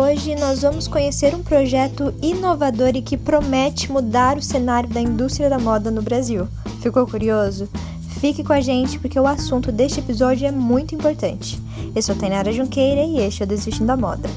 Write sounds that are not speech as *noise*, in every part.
Hoje nós vamos conhecer um projeto inovador e que promete mudar o cenário da indústria da moda no Brasil. Ficou curioso? Fique com a gente porque o assunto deste episódio é muito importante. Eu sou Tainara Junqueira e este é o Desistindo da Moda.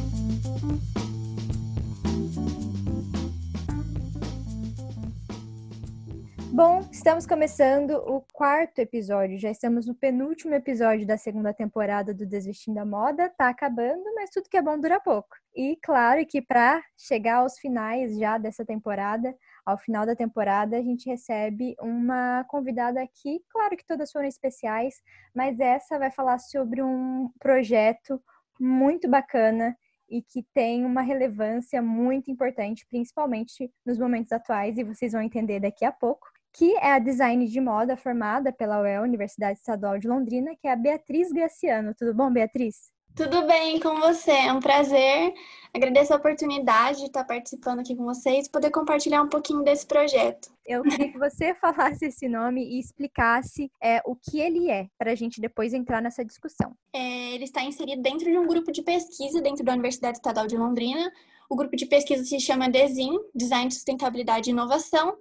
Começando o quarto episódio. Já estamos no penúltimo episódio da segunda temporada do Desvestindo da Moda. Tá acabando, mas tudo que é bom dura pouco. E claro que para chegar aos finais já dessa temporada, ao final da temporada, a gente recebe uma convidada aqui. Claro que todas foram especiais, mas essa vai falar sobre um projeto muito bacana e que tem uma relevância muito importante, principalmente nos momentos atuais, e vocês vão entender daqui a pouco que é a design de moda formada pela UEL, Universidade Estadual de Londrina, que é a Beatriz Graciano. Tudo bom, Beatriz? Tudo bem com você? É um prazer. Agradeço a oportunidade de estar participando aqui com vocês e poder compartilhar um pouquinho desse projeto. Eu queria que você *laughs* falasse esse nome e explicasse é, o que ele é, para a gente depois entrar nessa discussão. É, ele está inserido dentro de um grupo de pesquisa dentro da Universidade Estadual de Londrina. O grupo de pesquisa se chama DESIN, Design, Sustentabilidade e Inovação,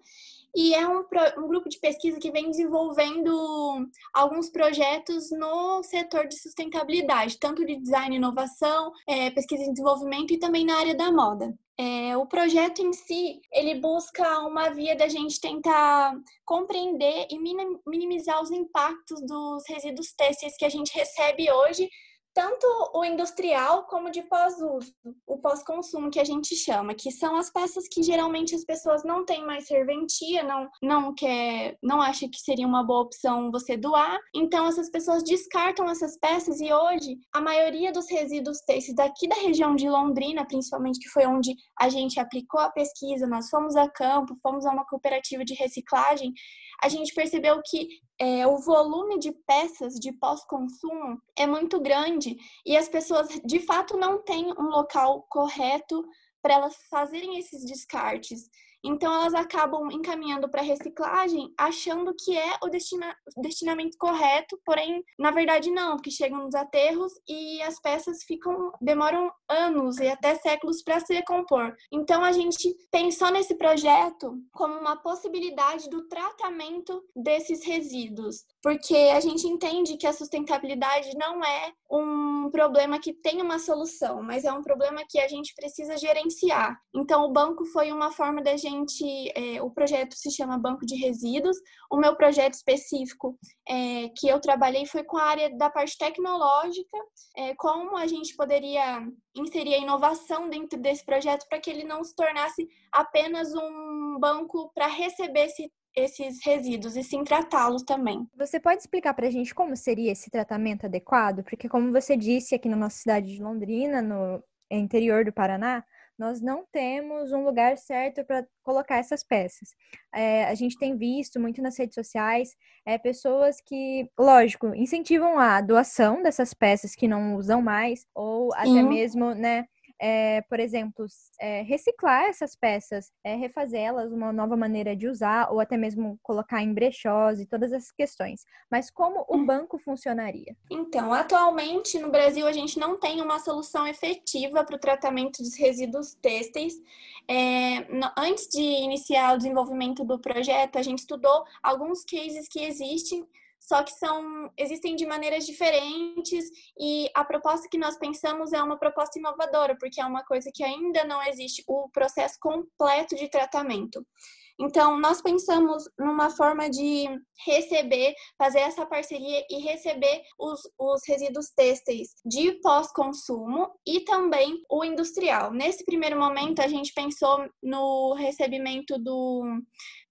e é um, um grupo de pesquisa que vem desenvolvendo alguns projetos no setor de sustentabilidade, tanto de design e inovação, é, pesquisa e desenvolvimento e também na área da moda. É, o projeto em si, ele busca uma via da gente tentar compreender e minimizar os impactos dos resíduos têxteis que a gente recebe hoje tanto o industrial como de pós-uso, o pós-consumo que a gente chama, que são as peças que geralmente as pessoas não têm mais serventia, não não quer, não acha que seria uma boa opção você doar. Então essas pessoas descartam essas peças e hoje a maioria dos resíduos têxteis daqui da região de Londrina, principalmente que foi onde a gente aplicou a pesquisa, nós fomos a campo, fomos a uma cooperativa de reciclagem, a gente percebeu que é, o volume de peças de pós-consumo é muito grande e as pessoas de fato não têm um local correto para elas fazerem esses descartes. Então, elas acabam encaminhando para reciclagem achando que é o destina destinamento correto, porém, na verdade, não, porque chegam nos aterros e as peças ficam demoram anos e até séculos para se decompor. Então, a gente pensou nesse projeto como uma possibilidade do tratamento desses resíduos, porque a gente entende que a sustentabilidade não é um problema que tem uma solução, mas é um problema que a gente precisa gerenciar. Então, o banco foi uma forma da gente. É, o projeto se chama Banco de Resíduos. O meu projeto específico é, que eu trabalhei foi com a área da parte tecnológica, é, como a gente poderia inserir a inovação dentro desse projeto para que ele não se tornasse apenas um banco para receber esse esses resíduos e sim tratá-los também. Você pode explicar para a gente como seria esse tratamento adequado? Porque, como você disse, aqui na nossa cidade de Londrina, no interior do Paraná, nós não temos um lugar certo para colocar essas peças. É, a gente tem visto muito nas redes sociais é, pessoas que, lógico, incentivam a doação dessas peças que não usam mais, ou Sim. até mesmo, né? É, por exemplo, é, reciclar essas peças, é, refazê-las, uma nova maneira de usar, ou até mesmo colocar em brechós e todas essas questões. Mas como o banco funcionaria? Então, atualmente no Brasil a gente não tem uma solução efetiva para o tratamento dos resíduos têxteis. É, no, antes de iniciar o desenvolvimento do projeto, a gente estudou alguns cases que existem só que são existem de maneiras diferentes e a proposta que nós pensamos é uma proposta inovadora, porque é uma coisa que ainda não existe o processo completo de tratamento. Então, nós pensamos numa forma de receber, fazer essa parceria e receber os, os resíduos têxteis de pós-consumo e também o industrial. Nesse primeiro momento, a gente pensou no recebimento do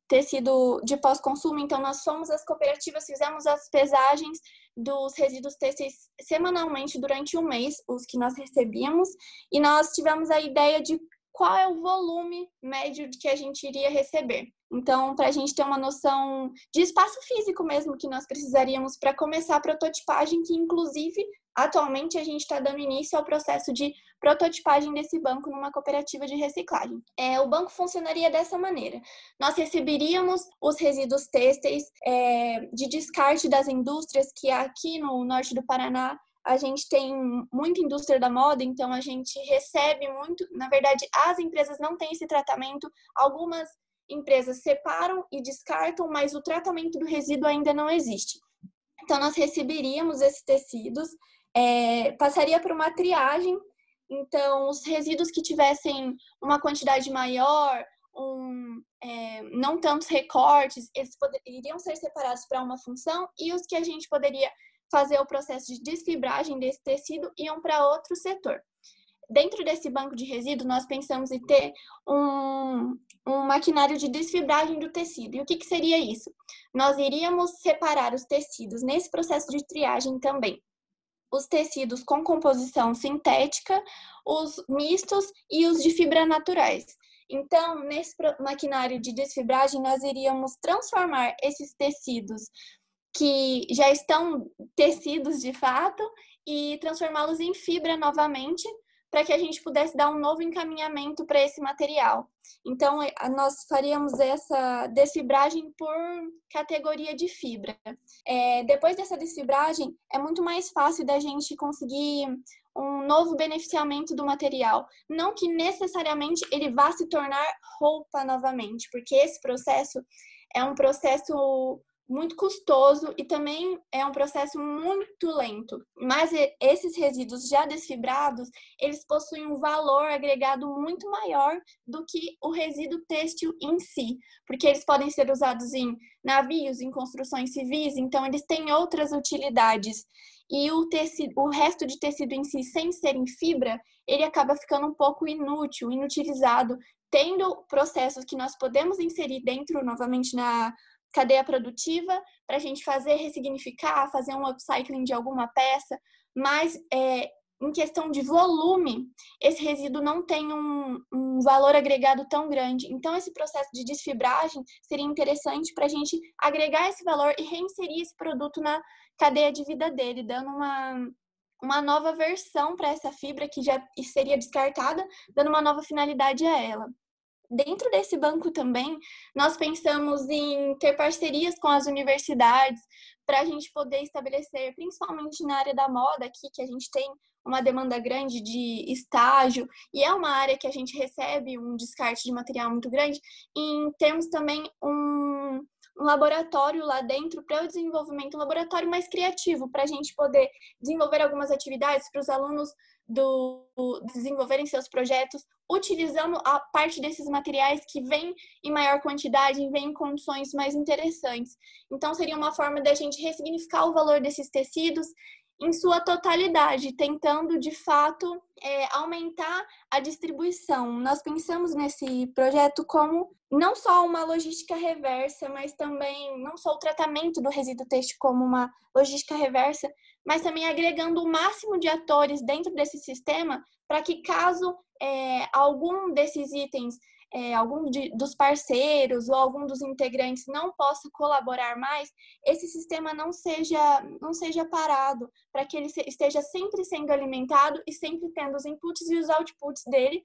tecido de pós-consumo, então nós fomos as cooperativas, fizemos as pesagens dos resíduos têxteis semanalmente durante um mês, os que nós recebíamos, e nós tivemos a ideia de qual é o volume médio que a gente iria receber. Então, para a gente ter uma noção de espaço físico mesmo que nós precisaríamos para começar a prototipagem, que inclusive atualmente a gente está dando início ao processo de prototipagem desse banco numa cooperativa de reciclagem. É, o banco funcionaria dessa maneira: nós receberíamos os resíduos têxteis é, de descarte das indústrias que aqui no norte do Paraná a gente tem muita indústria da moda, então a gente recebe muito. Na verdade, as empresas não têm esse tratamento. Algumas empresas separam e descartam, mas o tratamento do resíduo ainda não existe. Então, nós receberíamos esses tecidos, é, passaria por uma triagem. Então, os resíduos que tivessem uma quantidade maior, um, é, não tantos recortes, eles poderiam ser separados para uma função e os que a gente poderia fazer o processo de desfibragem desse tecido iam para outro setor. Dentro desse banco de resíduos, nós pensamos em ter um, um maquinário de desfibragem do tecido. E o que, que seria isso? Nós iríamos separar os tecidos nesse processo de triagem também. Os tecidos com composição sintética, os mistos e os de fibra naturais. Então, nesse maquinário de desfibragem, nós iríamos transformar esses tecidos que já estão tecidos de fato e transformá-los em fibra novamente para que a gente pudesse dar um novo encaminhamento para esse material. Então, nós faríamos essa desfibragem por categoria de fibra. É, depois dessa desfibragem, é muito mais fácil da gente conseguir um novo beneficiamento do material. Não que necessariamente ele vá se tornar roupa novamente, porque esse processo é um processo muito custoso e também é um processo muito lento. Mas esses resíduos já desfibrados, eles possuem um valor agregado muito maior do que o resíduo têxtil em si, porque eles podem ser usados em navios, em construções civis, então eles têm outras utilidades. E o, tecido, o resto de tecido em si, sem ser em fibra, ele acaba ficando um pouco inútil, inutilizado, tendo processos que nós podemos inserir dentro, novamente, na cadeia produtiva para a gente fazer, ressignificar, fazer um upcycling de alguma peça, mas é, em questão de volume, esse resíduo não tem um, um, valor agregado tão grande. Então, esse processo de desfibragem seria interessante para a gente agregar esse valor e reinserir esse produto na cadeia de vida dele, dando uma, uma nova versão para essa fibra que já seria descartada, dando uma nova finalidade a ela. Dentro desse banco também, nós pensamos em ter parcerias com as universidades para a gente poder estabelecer, principalmente na área da moda aqui, que a gente tem uma demanda grande de estágio e é uma área que a gente recebe um descarte de material muito grande, em termos também um, um laboratório lá dentro para o desenvolvimento, um laboratório mais criativo, para a gente poder desenvolver algumas atividades para os alunos do desenvolverem seus projetos utilizando a parte desses materiais que vêm em maior quantidade, vêm em condições mais interessantes. Então seria uma forma da gente ressignificar o valor desses tecidos em sua totalidade, tentando de fato é, aumentar a distribuição. Nós pensamos nesse projeto como não só uma logística reversa, mas também não só o tratamento do resíduo têxtil como uma logística reversa, mas também agregando o máximo de atores dentro desse sistema para que caso é, algum desses itens é, algum de, dos parceiros ou algum dos integrantes não possa colaborar mais, esse sistema não seja, não seja parado, para que ele esteja sempre sendo alimentado e sempre tendo os inputs e os outputs dele,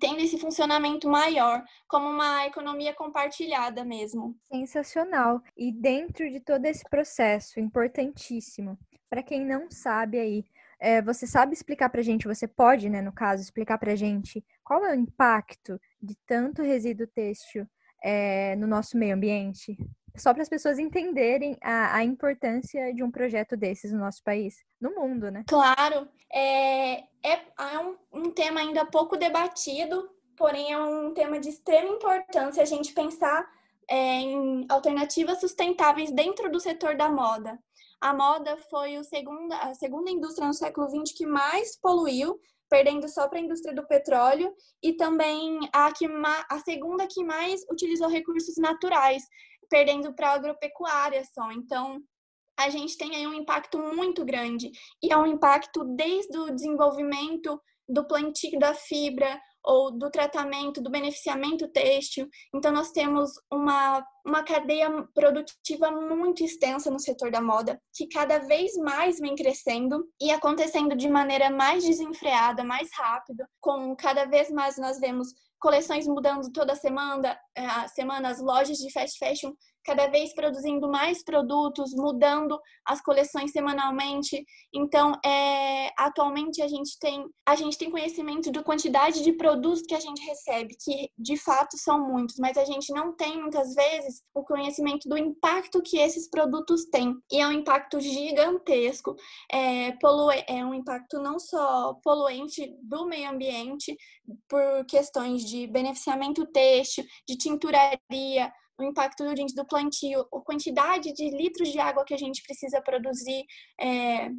tendo esse funcionamento maior, como uma economia compartilhada mesmo. Sensacional. E dentro de todo esse processo importantíssimo, para quem não sabe aí, é, você sabe explicar para gente, você pode, né, no caso, explicar para gente qual é o impacto de tanto resíduo têxtil é, no nosso meio ambiente? Só para as pessoas entenderem a, a, importância de um projeto desses no nosso país, no mundo, né? Claro, é, é, é um, um tema ainda pouco debatido, porém é um tema de extrema importância a gente pensar é, em alternativas sustentáveis dentro do setor da moda. A moda foi o segunda, a segunda indústria no século XX que mais poluiu, perdendo só para a indústria do petróleo, e também a, que, a segunda que mais utilizou recursos naturais, perdendo para a agropecuária só. Então, a gente tem aí um impacto muito grande, e é um impacto desde o desenvolvimento do plantio da fibra, ou do tratamento, do beneficiamento têxtil. Então, nós temos uma, uma cadeia produtiva muito extensa no setor da moda, que cada vez mais vem crescendo e acontecendo de maneira mais desenfreada, mais rápido, com cada vez mais nós vemos coleções mudando toda semana, a semana as lojas de fast fashion cada vez produzindo mais produtos, mudando as coleções semanalmente. Então, é, atualmente a gente tem a gente tem conhecimento da quantidade de produtos que a gente recebe, que de fato são muitos, mas a gente não tem muitas vezes o conhecimento do impacto que esses produtos têm. E é um impacto gigantesco. É, é um impacto não só poluente do meio ambiente, por questões de beneficiamento têxtil, de tinturaria, o impacto do, plantio, a quantidade de litros de água que a gente precisa produzir, é,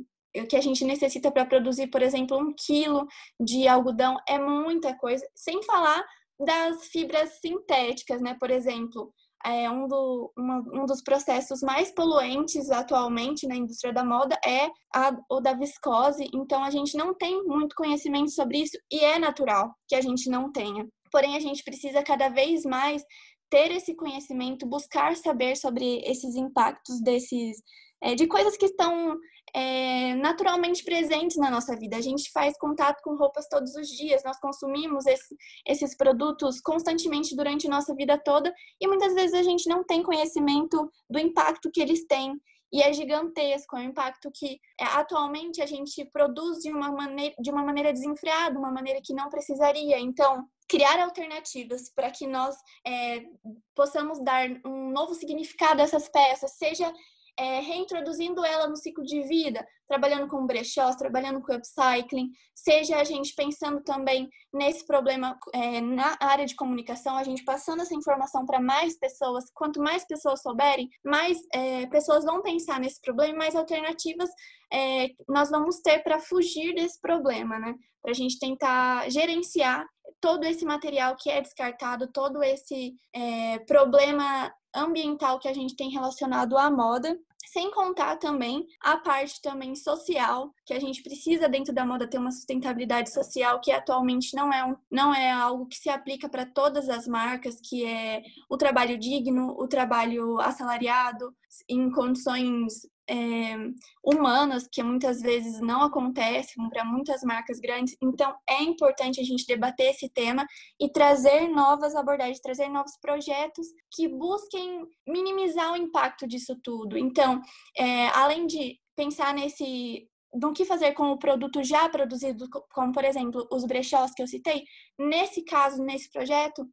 que a gente necessita para produzir, por exemplo, um quilo de algodão, é muita coisa. Sem falar das fibras sintéticas, né? Por exemplo, é um, do, uma, um dos processos mais poluentes atualmente na indústria da moda é a, o da viscose. Então, a gente não tem muito conhecimento sobre isso e é natural que a gente não tenha. Porém, a gente precisa cada vez mais ter esse conhecimento, buscar saber sobre esses impactos desses é, de coisas que estão é, naturalmente presentes na nossa vida. A gente faz contato com roupas todos os dias, nós consumimos esse, esses produtos constantemente durante nossa vida toda e muitas vezes a gente não tem conhecimento do impacto que eles têm. E é gigantesco, é um impacto que é, atualmente a gente produz de uma, maneira, de uma maneira desenfreada, uma maneira que não precisaria. Então, criar alternativas para que nós é, possamos dar um novo significado a essas peças, seja é, reintroduzindo ela no ciclo de vida, trabalhando com brechós, trabalhando com upcycling, seja a gente pensando também nesse problema é, na área de comunicação, a gente passando essa informação para mais pessoas, quanto mais pessoas souberem, mais é, pessoas vão pensar nesse problema, mais alternativas é, nós vamos ter para fugir desse problema, né? Para a gente tentar gerenciar todo esse material que é descartado, todo esse é, problema ambiental que a gente tem relacionado à moda sem contar também a parte também social, que a gente precisa dentro da moda ter uma sustentabilidade social que atualmente não é, um, não é algo que se aplica para todas as marcas, que é o trabalho digno, o trabalho assalariado, em condições é, humanas que muitas vezes não acontecem para muitas marcas grandes. Então, é importante a gente debater esse tema e trazer novas abordagens, trazer novos projetos que busquem minimizar o impacto disso tudo. Então, é, além de pensar nesse do que fazer com o produto já produzido, como por exemplo os brechós que eu citei, nesse caso, nesse projeto,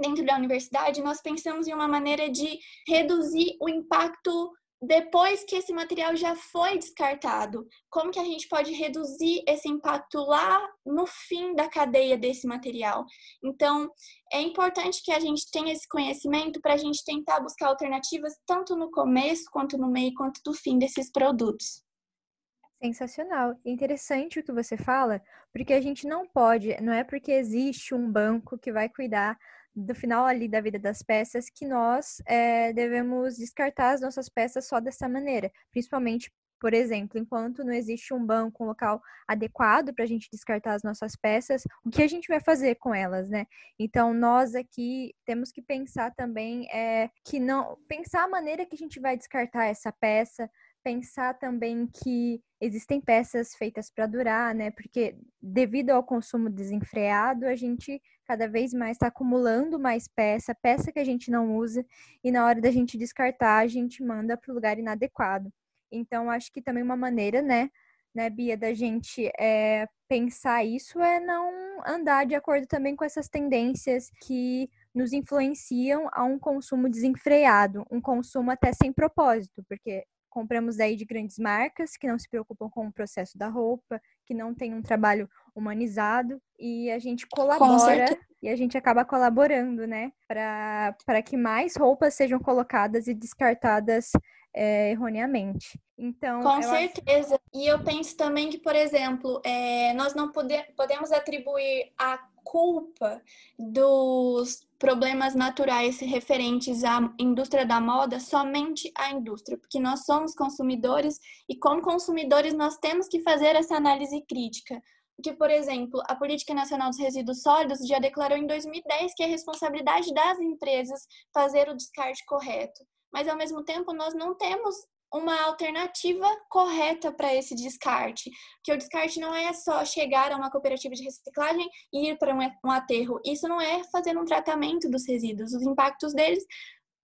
dentro da universidade, nós pensamos em uma maneira de reduzir o impacto depois que esse material já foi descartado, como que a gente pode reduzir esse impacto lá no fim da cadeia desse material? Então, é importante que a gente tenha esse conhecimento para a gente tentar buscar alternativas tanto no começo, quanto no meio, quanto do fim desses produtos. Sensacional. Interessante o que você fala, porque a gente não pode, não é porque existe um banco que vai cuidar do final ali da vida das peças que nós é, devemos descartar as nossas peças só dessa maneira, principalmente por exemplo, enquanto não existe um banco, um local adequado para a gente descartar as nossas peças, o que a gente vai fazer com elas, né? Então, nós aqui temos que pensar também é, que não. Pensar a maneira que a gente vai descartar essa peça, pensar também que existem peças feitas para durar, né? Porque devido ao consumo desenfreado, a gente cada vez mais está acumulando mais peça, peça que a gente não usa, e na hora da gente descartar, a gente manda para o lugar inadequado. Então, acho que também uma maneira, né, né, Bia, da gente é, pensar isso é não andar de acordo também com essas tendências que nos influenciam a um consumo desenfreado, um consumo até sem propósito, porque compramos daí de grandes marcas que não se preocupam com o processo da roupa, que não tem um trabalho humanizado e a gente colabora e a gente acaba colaborando, né, para que mais roupas sejam colocadas e descartadas é, erroneamente. Então, com certeza. Acho... E eu penso também que, por exemplo, é, nós não pode, podemos atribuir a culpa dos problemas naturais referentes à indústria da moda somente à indústria, porque nós somos consumidores e, como consumidores, nós temos que fazer essa análise crítica. Porque, por exemplo, a Política Nacional dos Resíduos Sólidos já declarou em 2010 que é responsabilidade das empresas fazer o descarte correto. Mas, ao mesmo tempo, nós não temos uma alternativa correta para esse descarte. Que o descarte não é só chegar a uma cooperativa de reciclagem e ir para um aterro. Isso não é fazer um tratamento dos resíduos. Os impactos deles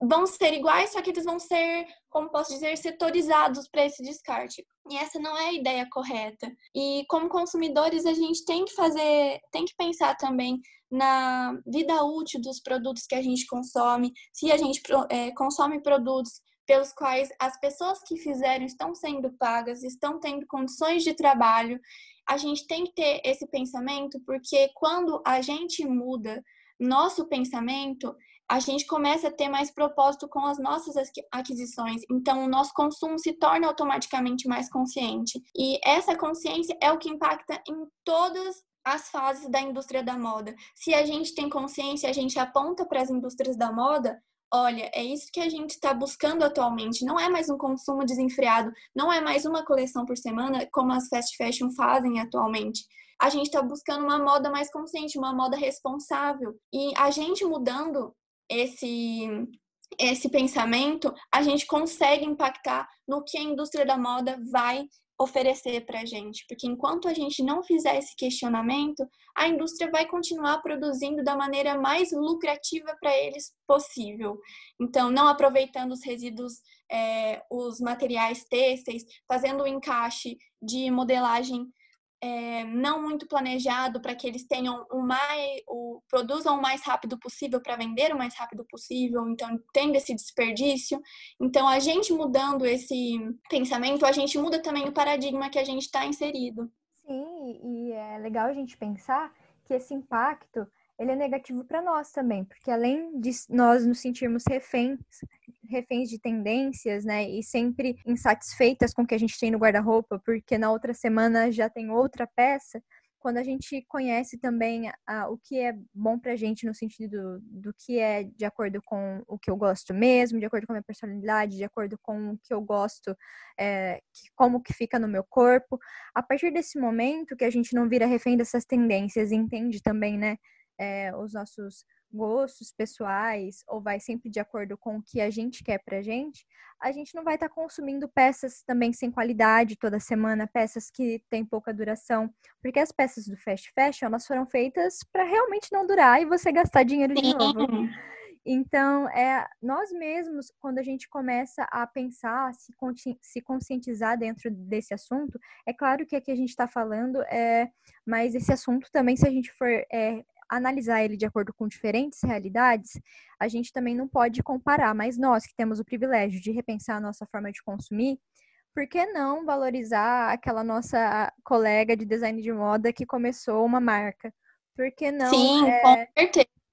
vão ser iguais, só que eles vão ser, como posso dizer, setorizados para esse descarte. E essa não é a ideia correta. E como consumidores, a gente tem que fazer, tem que pensar também na vida útil dos produtos que a gente consome, se a gente é, consome produtos pelos quais as pessoas que fizeram estão sendo pagas, estão tendo condições de trabalho. A gente tem que ter esse pensamento, porque quando a gente muda nosso pensamento, a gente começa a ter mais propósito com as nossas aquisições. Então, o nosso consumo se torna automaticamente mais consciente. E essa consciência é o que impacta em todas as fases da indústria da moda. Se a gente tem consciência, a gente aponta para as indústrias da moda, olha, é isso que a gente está buscando atualmente. Não é mais um consumo desenfreado, não é mais uma coleção por semana, como as fast fashion fazem atualmente. A gente está buscando uma moda mais consciente, uma moda responsável. E a gente mudando esse esse pensamento, a gente consegue impactar no que a indústria da moda vai oferecer para a gente, porque enquanto a gente não fizer esse questionamento, a indústria vai continuar produzindo da maneira mais lucrativa para eles possível. Então, não aproveitando os resíduos, é, os materiais têxteis, fazendo o encaixe de modelagem é, não muito planejado para que eles tenham o mais, o, produzam o mais rápido possível para vender o mais rápido possível, então tendo esse desperdício. Então, a gente mudando esse pensamento, a gente muda também o paradigma que a gente está inserido. Sim, e é legal a gente pensar que esse impacto ele é negativo para nós também, porque além de nós nos sentirmos reféns, reféns de tendências, né, e sempre insatisfeitas com o que a gente tem no guarda-roupa, porque na outra semana já tem outra peça, quando a gente conhece também o que é bom pra gente no sentido do, do que é de acordo com o que eu gosto mesmo, de acordo com a minha personalidade, de acordo com o que eu gosto, é, que, como que fica no meu corpo, a partir desse momento que a gente não vira refém dessas tendências, entende também, né, é, os nossos gostos pessoais ou vai sempre de acordo com o que a gente quer pra gente, a gente não vai estar tá consumindo peças também sem qualidade toda semana, peças que têm pouca duração, porque as peças do fast fashion, elas foram feitas para realmente não durar e você gastar dinheiro de novo. Então, é nós mesmos, quando a gente começa a pensar, se, se conscientizar dentro desse assunto, é claro que aqui a gente está falando, é, mas esse assunto também, se a gente for é, analisar ele de acordo com diferentes realidades, a gente também não pode comparar. Mas nós que temos o privilégio de repensar a nossa forma de consumir, por que não valorizar aquela nossa colega de design de moda que começou uma marca? Por que não Sim, é,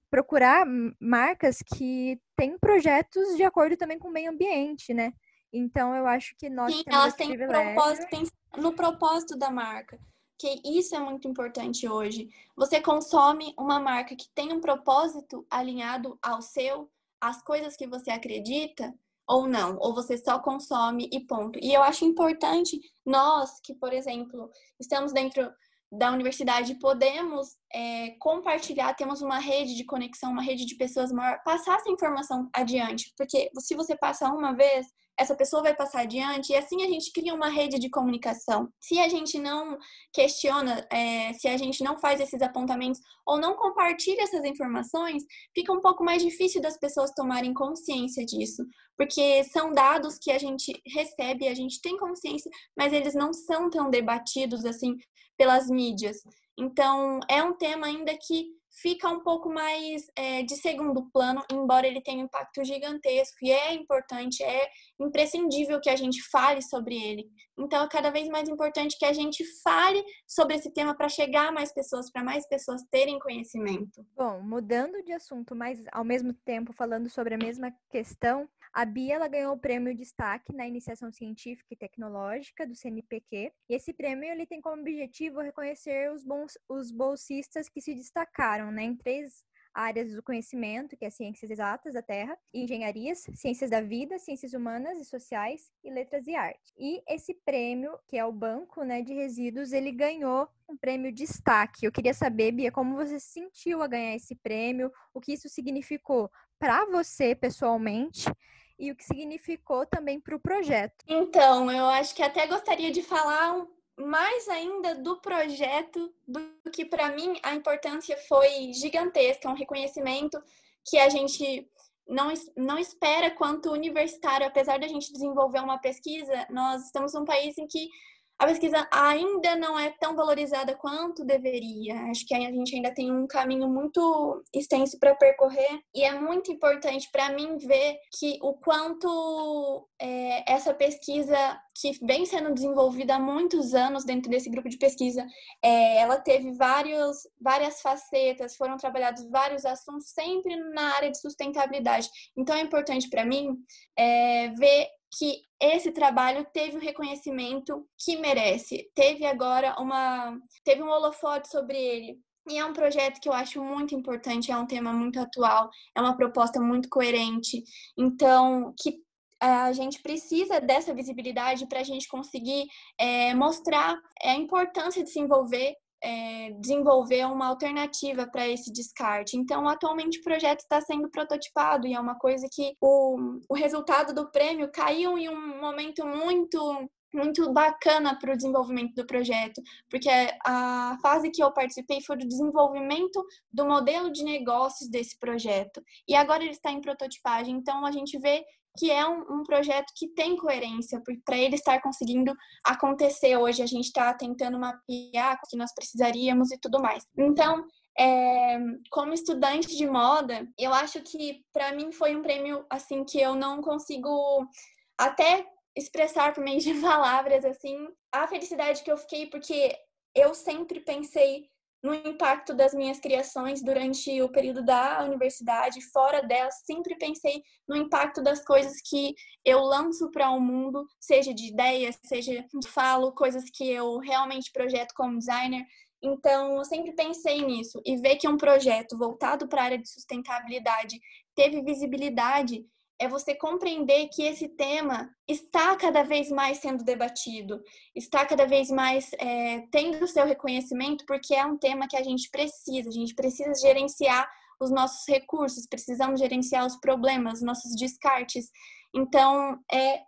procurar marcas que têm projetos de acordo também com o meio ambiente, né? Então eu acho que nós Sim, temos elas têm propósito, no propósito da marca que isso é muito importante hoje. Você consome uma marca que tem um propósito alinhado ao seu, às coisas que você acredita, ou não, ou você só consome e ponto. E eu acho importante nós que, por exemplo, estamos dentro da universidade, podemos é, compartilhar, temos uma rede de conexão, uma rede de pessoas maior, passar essa informação adiante, porque se você passa uma vez, essa pessoa vai passar adiante e assim a gente cria uma rede de comunicação. Se a gente não questiona, é, se a gente não faz esses apontamentos ou não compartilha essas informações, fica um pouco mais difícil das pessoas tomarem consciência disso, porque são dados que a gente recebe, a gente tem consciência, mas eles não são tão debatidos assim pelas mídias. Então, é um tema ainda que fica um pouco mais é, de segundo plano, embora ele tenha um impacto gigantesco e é importante, é imprescindível que a gente fale sobre ele. Então, é cada vez mais importante que a gente fale sobre esse tema para chegar a mais pessoas, para mais pessoas terem conhecimento. Bom, mudando de assunto, mas ao mesmo tempo falando sobre a mesma questão, a Bia ela ganhou o prêmio Destaque na Iniciação Científica e Tecnológica do CNPq. E esse prêmio ele tem como objetivo reconhecer os, bons, os bolsistas que se destacaram né, em três áreas do conhecimento, que é ciências exatas da Terra, engenharias, ciências da vida, ciências humanas e sociais e letras e arte. E esse prêmio, que é o Banco né, de Resíduos, ele ganhou um prêmio destaque. Eu queria saber, Bia, como você se sentiu a ganhar esse prêmio, o que isso significou para você pessoalmente e o que significou também para o projeto. Então, eu acho que até gostaria de falar mais ainda do projeto do que para mim a importância foi gigantesca, um reconhecimento que a gente não, não espera quanto universitário, apesar da gente desenvolver uma pesquisa, nós estamos num país em que a pesquisa ainda não é tão valorizada quanto deveria. Acho que a gente ainda tem um caminho muito extenso para percorrer e é muito importante para mim ver que o quanto é, essa pesquisa que vem sendo desenvolvida há muitos anos dentro desse grupo de pesquisa, é, ela teve vários, várias facetas, foram trabalhados vários assuntos sempre na área de sustentabilidade. Então é importante para mim é, ver que esse trabalho teve o reconhecimento que merece. Teve agora uma. teve um holofote sobre ele. E é um projeto que eu acho muito importante, é um tema muito atual, é uma proposta muito coerente. Então, que a gente precisa dessa visibilidade para a gente conseguir é, mostrar a importância de se envolver é, desenvolver uma alternativa para esse descarte. Então, atualmente o projeto está sendo prototipado e é uma coisa que o, o resultado do prêmio caiu em um momento muito muito bacana para o desenvolvimento do projeto, porque a fase que eu participei foi do desenvolvimento do modelo de negócios desse projeto. E agora ele está em prototipagem, então a gente vê que é um, um projeto que tem coerência, para ele estar conseguindo acontecer hoje, a gente está tentando mapear o que nós precisaríamos e tudo mais. Então, é, como estudante de moda, eu acho que para mim foi um prêmio assim que eu não consigo até expressar por meio de *laughs* palavras assim a felicidade que eu fiquei porque eu sempre pensei no impacto das minhas criações durante o período da universidade, fora dela, sempre pensei no impacto das coisas que eu lanço para o mundo, seja de ideias, seja de falo, coisas que eu realmente projeto como designer. Então, eu sempre pensei nisso e ver que um projeto voltado para a área de sustentabilidade teve visibilidade é você compreender que esse tema está cada vez mais sendo debatido, está cada vez mais é, tendo o seu reconhecimento, porque é um tema que a gente precisa, a gente precisa gerenciar os nossos recursos, precisamos gerenciar os problemas, nossos descartes. Então, é,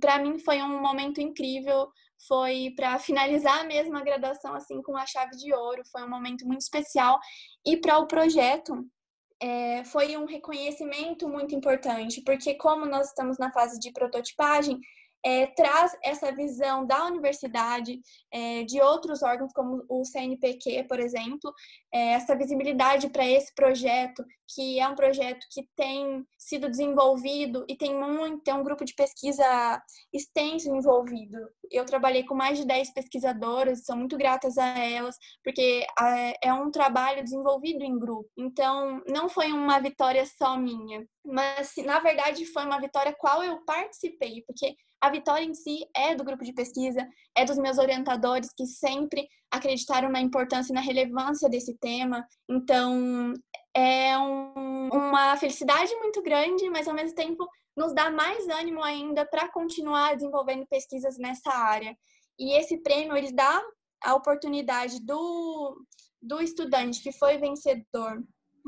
para mim foi um momento incrível, foi para finalizar *laughs* mesmo a graduação assim com a chave de ouro, foi um momento muito especial e para o projeto é, foi um reconhecimento muito importante, porque como nós estamos na fase de prototipagem, é, traz essa visão da universidade, é, de outros órgãos, como o CNPq, por exemplo, é, essa visibilidade para esse projeto, que é um projeto que tem sido desenvolvido e tem muito, tem um grupo de pesquisa extenso envolvido. Eu trabalhei com mais de 10 pesquisadoras, sou muito gratas a elas, porque é um trabalho desenvolvido em grupo. Então, não foi uma vitória só minha, mas na verdade foi uma vitória qual eu participei, porque a vitória em si é do grupo de pesquisa, é dos meus orientadores que sempre acreditaram na importância e na relevância desse tema. Então, é um, uma felicidade muito grande, mas ao mesmo tempo nos dá mais ânimo ainda para continuar desenvolvendo pesquisas nessa área. E esse prêmio ele dá a oportunidade do, do estudante que foi vencedor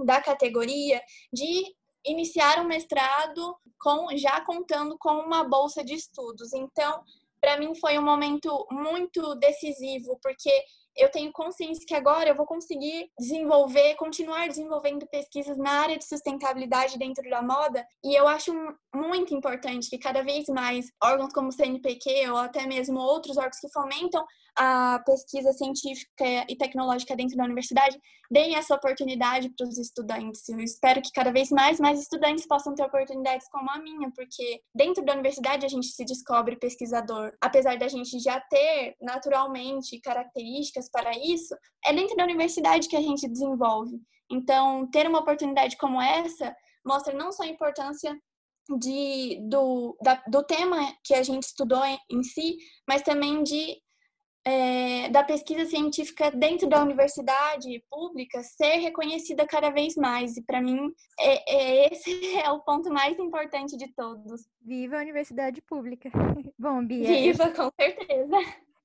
da categoria de iniciar um mestrado com já contando com uma bolsa de estudos. Então, para mim foi um momento muito decisivo, porque eu tenho consciência que agora eu vou conseguir desenvolver, continuar desenvolvendo pesquisas na área de sustentabilidade dentro da moda, e eu acho muito importante que cada vez mais órgãos como o CNPq ou até mesmo outros órgãos que fomentam a pesquisa científica e tecnológica dentro da universidade deem essa oportunidade para os estudantes. Eu espero que cada vez mais mais estudantes possam ter oportunidades como a minha, porque dentro da universidade a gente se descobre pesquisador. Apesar da gente já ter naturalmente características para isso, é dentro da universidade que a gente desenvolve. Então, ter uma oportunidade como essa mostra não só a importância de, do, da, do tema que a gente estudou em, em si, mas também de é, da pesquisa científica dentro da universidade pública ser reconhecida cada vez mais. E para mim, é, é, esse *laughs* é o ponto mais importante de todos. Viva a universidade pública! *laughs* Bom, Bia. Viva, com certeza!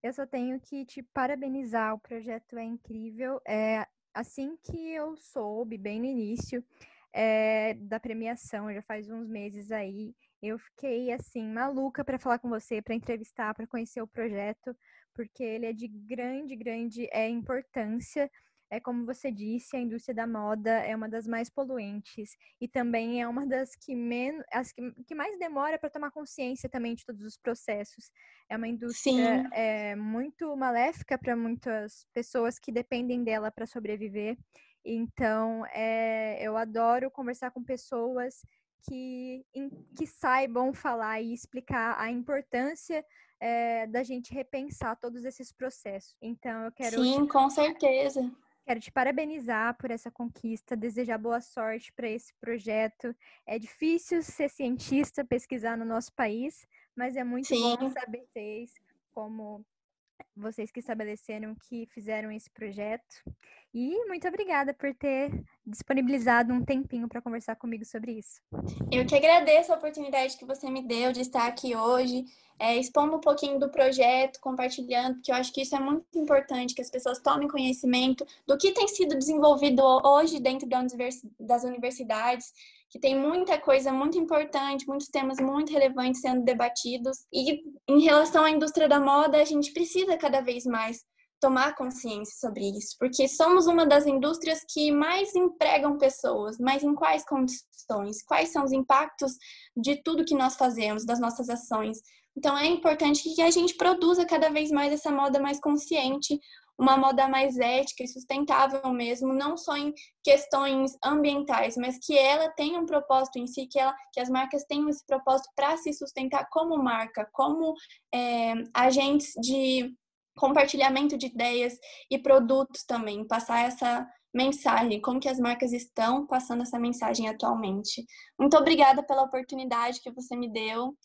Eu só tenho que te parabenizar, o projeto é incrível. É, assim que eu soube, bem no início é, da premiação, já faz uns meses aí, eu fiquei assim maluca para falar com você, para entrevistar, para conhecer o projeto, porque ele é de grande, grande é, importância é como você disse, a indústria da moda é uma das mais poluentes e também é uma das que menos, as que, que mais demora para tomar consciência também de todos os processos. É uma indústria é, muito maléfica para muitas pessoas que dependem dela para sobreviver. Então, é, eu adoro conversar com pessoas que, que saibam falar e explicar a importância é, da gente repensar todos esses processos. Então, eu quero. Sim, com certeza. Quero te parabenizar por essa conquista, desejar boa sorte para esse projeto. É difícil ser cientista, pesquisar no nosso país, mas é muito Sim. bom saber vocês como vocês que estabeleceram que fizeram esse projeto. E muito obrigada por ter disponibilizado um tempinho para conversar comigo sobre isso. Eu que agradeço a oportunidade que você me deu de estar aqui hoje, é, expondo um pouquinho do projeto, compartilhando, porque eu acho que isso é muito importante, que as pessoas tomem conhecimento do que tem sido desenvolvido hoje dentro das universidades, que tem muita coisa muito importante, muitos temas muito relevantes sendo debatidos. E em relação à indústria da moda, a gente precisa cada vez mais tomar consciência sobre isso, porque somos uma das indústrias que mais empregam pessoas, mas em quais condições? Quais são os impactos de tudo que nós fazemos, das nossas ações? Então é importante que a gente produza cada vez mais essa moda mais consciente, uma moda mais ética e sustentável mesmo, não só em questões ambientais, mas que ela tenha um propósito em si, que, ela, que as marcas tenham esse propósito para se sustentar como marca, como é, agentes de compartilhamento de ideias e produtos também, passar essa mensagem, como que as marcas estão passando essa mensagem atualmente. Muito obrigada pela oportunidade que você me deu.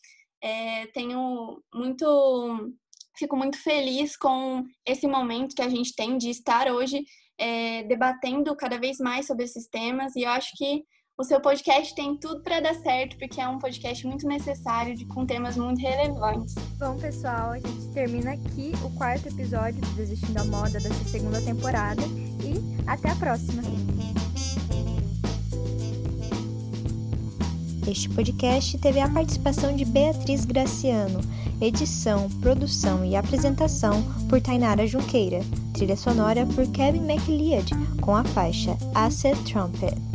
É, tenho muito, fico muito feliz com esse momento que a gente tem de estar hoje é, debatendo cada vez mais sobre esses temas e eu acho que o seu podcast tem tudo para dar certo, porque é um podcast muito necessário, de, com temas muito relevantes. Bom, pessoal, a gente termina aqui o quarto episódio do Desistindo da Moda dessa segunda temporada e até a próxima. Este podcast teve a participação de Beatriz Graciano, edição, produção e apresentação por Tainara Junqueira, trilha sonora por Kevin McLeod, com a faixa Acid Trumpet.